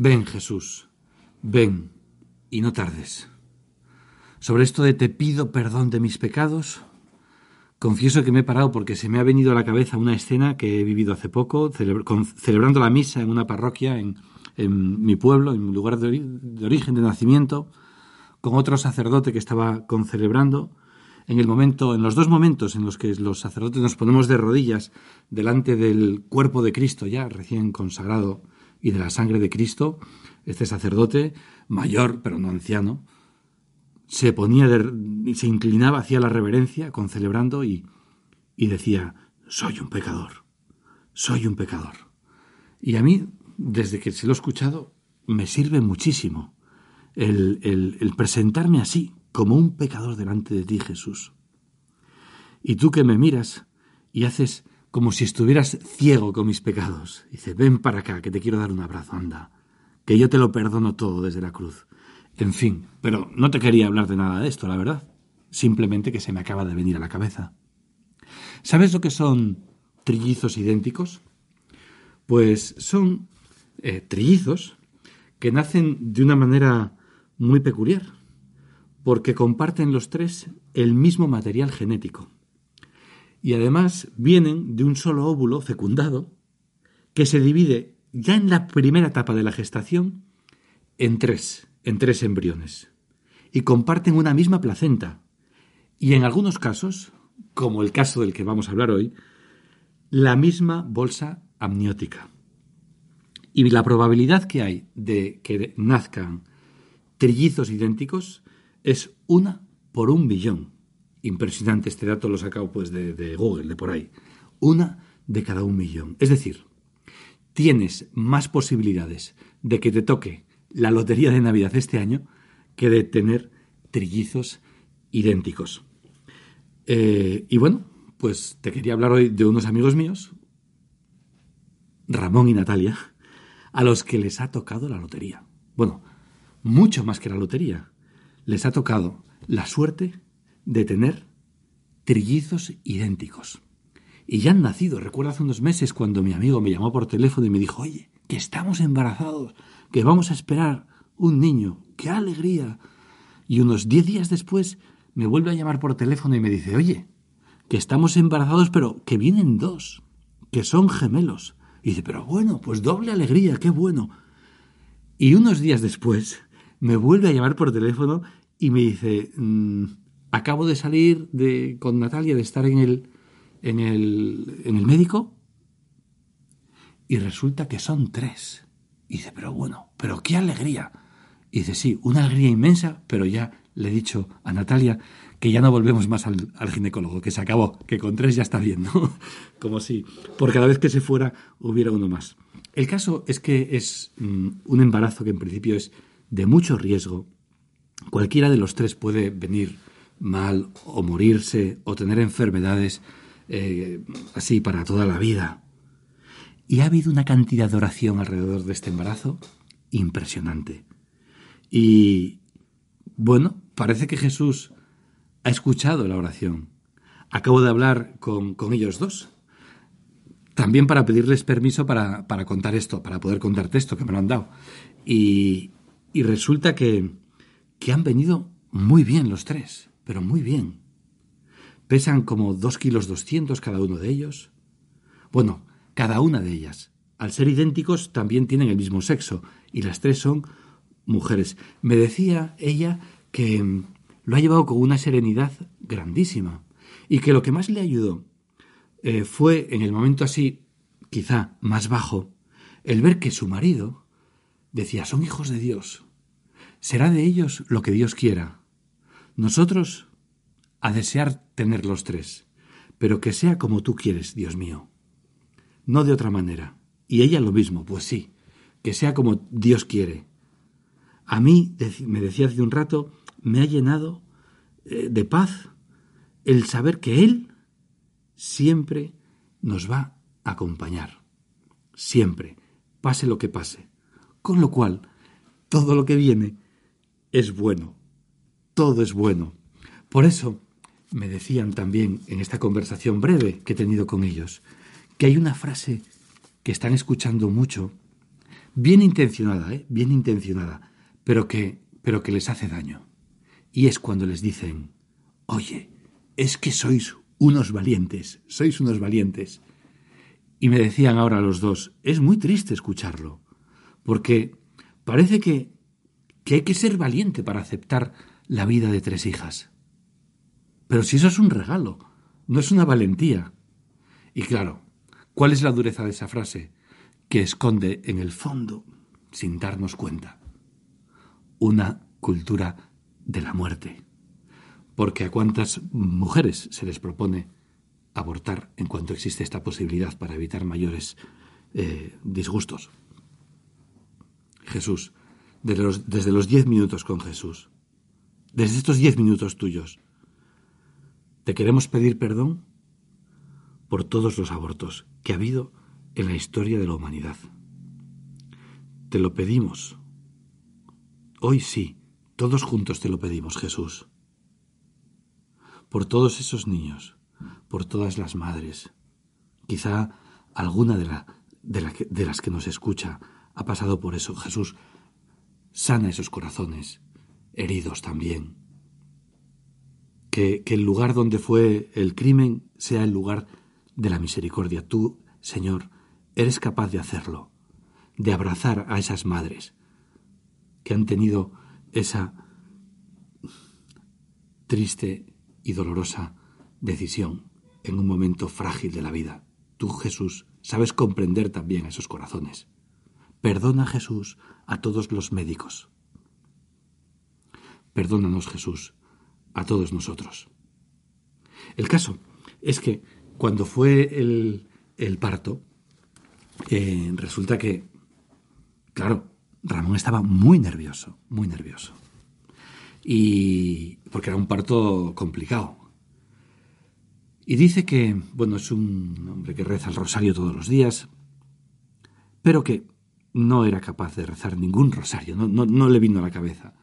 Ven Jesús, ven y no tardes. Sobre esto de te pido perdón de mis pecados, confieso que me he parado porque se me ha venido a la cabeza una escena que he vivido hace poco, celebrando la misa en una parroquia en, mi pueblo, en mi lugar de, de origen, de nacimiento, con otro sacerdote que estaba concelebrando, en el momento, en los dos momentos en los que los sacerdotes nos ponemos de rodillas delante del cuerpo de Cristo ya recién consagrado y de la sangre de Cristo, este sacerdote, mayor pero no anciano, se ponía de, se inclinaba hacia la reverencia, concelebrando y, y decía, soy un pecador, soy un pecador. Y a mí, desde que se lo he escuchado, me sirve muchísimo el, el, presentarme así, como un pecador delante de ti, Jesús. Y tú que me miras y haces como si estuvieras ciego con mis pecados. Dice, ven para acá, que te quiero dar un abrazo, anda, que yo te lo perdono todo desde la cruz. En fin, pero no te quería hablar de nada de esto, la verdad. Simplemente que se me acaba de venir a la cabeza. ¿Sabes lo que son trillizos idénticos? Pues son eh, trillizos que nacen de una manera muy peculiar, porque comparten los tres el mismo material genético. Y además vienen de un solo óvulo fecundado que se divide ya en la primera etapa de la gestación en tres, en tres embriones. Y comparten una misma placenta. Y en algunos casos, como el caso del que vamos a hablar hoy, la misma bolsa amniótica. Y la probabilidad que hay de que nazcan trillizos idénticos es una por un billón. Impresionante este dato, lo he sacado pues de, Google, de por ahí. Una de cada un millón. Es decir, tienes más posibilidades de que te toque la lotería de Navidad este año que de tener trillizos idénticos. Eh, y bueno, pues te quería hablar hoy de unos amigos míos, Ramón y Natalia, a los que les ha tocado la lotería. Bueno, mucho más que la lotería. Les ha tocado la suerte de tener trillizos idénticos. Y ya han nacido. Recuerdo hace unos meses cuando mi amigo me llamó por teléfono y me dijo, oye, que estamos embarazados, que vamos a esperar un niño. ¡Qué alegría! Y unos diez días después me vuelve a llamar por teléfono y me dice, oye, que estamos embarazados, pero que vienen dos, que son gemelos. Y dice, pero bueno, pues doble alegría, qué bueno. Y unos días después me vuelve a llamar por teléfono y me dice, mm, acabo de salir de, con Natalia de estar en el, en, el, en el médico y resulta que son tres. Y dice, pero bueno, pero qué alegría. Y dice, sí, una alegría inmensa, pero ya le he dicho a Natalia que ya no volvemos más al, al, ginecólogo, que se acabó, que con tres ya está bien, ¿no? Como si por cada vez que se fuera hubiera uno más. El caso es que es mm, un embarazo que en principio es de mucho riesgo. Cualquiera de los tres puede venir mal o morirse o tener enfermedades eh, así para toda la vida. Y ha habido una cantidad de oración alrededor de este embarazo impresionante. Y bueno, parece que Jesús ha escuchado la oración. Acabo de hablar con, con ellos dos. También para pedirles permiso para, para, contar esto, para poder contarte esto que me lo han dado. Y, y resulta que, que han venido muy bien los tres, pero muy bien. Pesan como dos kilos doscientos cada uno de ellos. Bueno, cada una de ellas. Al ser idénticos también tienen el mismo sexo y las tres son mujeres. Me decía ella que mm, lo ha llevado con una serenidad grandísima y que lo que más le ayudó eh, fue en el momento así, quizá más bajo, el ver que su marido decía, son hijos de Dios. Será de ellos lo que Dios quiera. Nosotros a desear tener los tres, pero que sea como tú quieres, Dios mío. No de otra manera. Y ella lo mismo, pues sí, que sea como Dios quiere. A mí, me decía hace un rato, me ha llenado eh, de paz el saber que Él siempre nos va a acompañar. Siempre, pase lo que pase. Con lo cual, todo lo que viene es bueno. Todo es bueno. Por eso, me decían también en esta conversación breve que he tenido con ellos, que hay una frase que están escuchando mucho, bien intencionada, ¿eh? bien intencionada, pero que, pero que les hace daño. Y es cuando les dicen, oye, es que sois unos valientes, sois unos valientes. Y me decían ahora los dos, es muy triste escucharlo, porque parece que, que hay que ser valiente para aceptar la vida de tres hijas. Pero si eso es un regalo, no es una valentía. Y claro, ¿cuál es la dureza de esa frase? Que esconde en el fondo, sin darnos cuenta, una cultura de la muerte. Porque a cuántas mujeres se les propone abortar en cuanto existe esta posibilidad para evitar mayores eh, disgustos. Jesús, desde los, desde los diez minutos con Jesús, desde estos diez minutos tuyos, te queremos pedir perdón por todos los abortos que ha habido en la historia de la humanidad. Te lo pedimos. Hoy sí, todos juntos te lo pedimos, Jesús. Por todos esos niños, por todas las madres. Quizá alguna de, de las que nos escucha ha pasado por eso. Jesús, sana esos corazones, heridos también que, el lugar donde fue el crimen sea el lugar de la misericordia. Tú, Señor, eres capaz de hacerlo, de abrazar a esas madres que han tenido esa triste y dolorosa decisión en un momento frágil de la vida. Tú, Jesús, sabes comprender también esos corazones. Perdona, Jesús, a todos los médicos. Perdónanos, Jesús, a todos nosotros. El caso es que cuando fue el, el parto, eh, resulta que, claro, Ramón estaba muy nervioso, muy nervioso. Y porque era un parto complicado. Y dice que, bueno, es un hombre que reza el rosario todos los días, pero que no era capaz de rezar ningún rosario, no, no, no le vino a la cabeza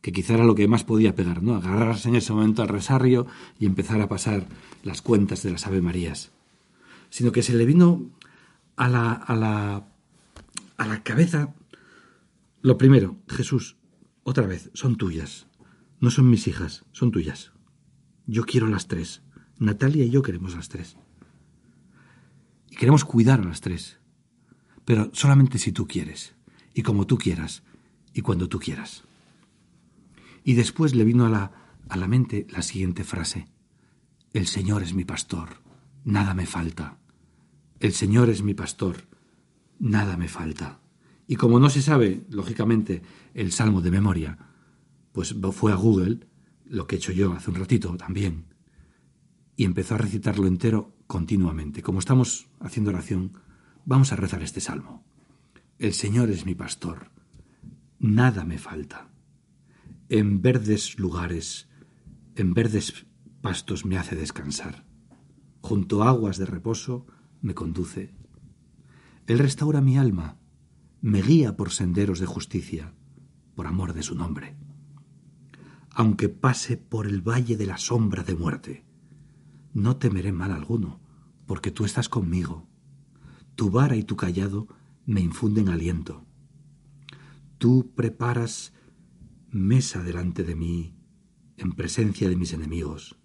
que quizá era lo que más podía pegar, ¿no? Agarrarse en ese momento al rosario y empezar a pasar las cuentas de las Ave Marías. Sino que se le vino a la, a la, a la cabeza lo primero, Jesús, otra vez, son tuyas. No son mis hijas, son tuyas. Yo quiero las tres. Natalia y yo queremos las tres. Y queremos cuidar a las tres. Pero solamente si tú quieres, y como tú quieras, y cuando tú quieras. Y después le vino a la, a la mente la siguiente frase. El Señor es mi pastor, nada me falta. El Señor es mi pastor, nada me falta. Y como no se sabe, lógicamente, el salmo de memoria, pues fue a Google, lo que he hecho yo hace un ratito también, y empezó a recitarlo entero continuamente. Como estamos haciendo oración, vamos a rezar este salmo. El Señor es mi pastor, nada me falta en verdes lugares, en verdes pastos me hace descansar. Junto a aguas de reposo me conduce. Él restaura mi alma, me guía por senderos de justicia, por amor de su nombre. Aunque pase por el valle de la sombra de muerte, no temeré mal alguno, porque tú estás conmigo. Tu vara y tu callado me infunden aliento. Tú preparas mesa delante de mí, en presencia de mis enemigos.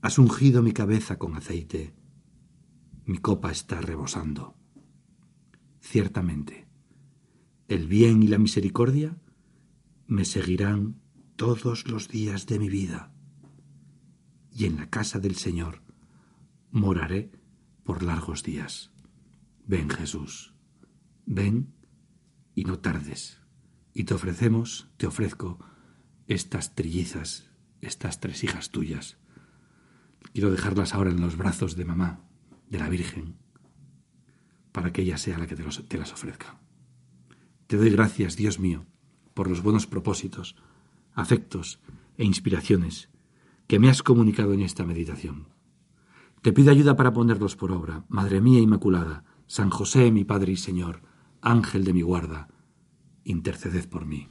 Has ungido mi cabeza con aceite, mi copa está rebosando. Ciertamente, el bien y la misericordia me seguirán todos los días de mi vida, y en la casa del Señor moraré por largos días. Ven Jesús, ven y no tardes y te ofrecemos, te ofrezco estas trillizas, estas tres hijas tuyas. Quiero dejarlas ahora en los brazos de mamá, de la Virgen, para que ella sea la que te, te las ofrezca. Te doy gracias, Dios mío, por los buenos propósitos, afectos e inspiraciones que me has comunicado en esta meditación. Te pido ayuda para ponerlos por obra, Madre mía Inmaculada, San José, mi Padre y Señor, Ángel de mi guarda, interceded por mí.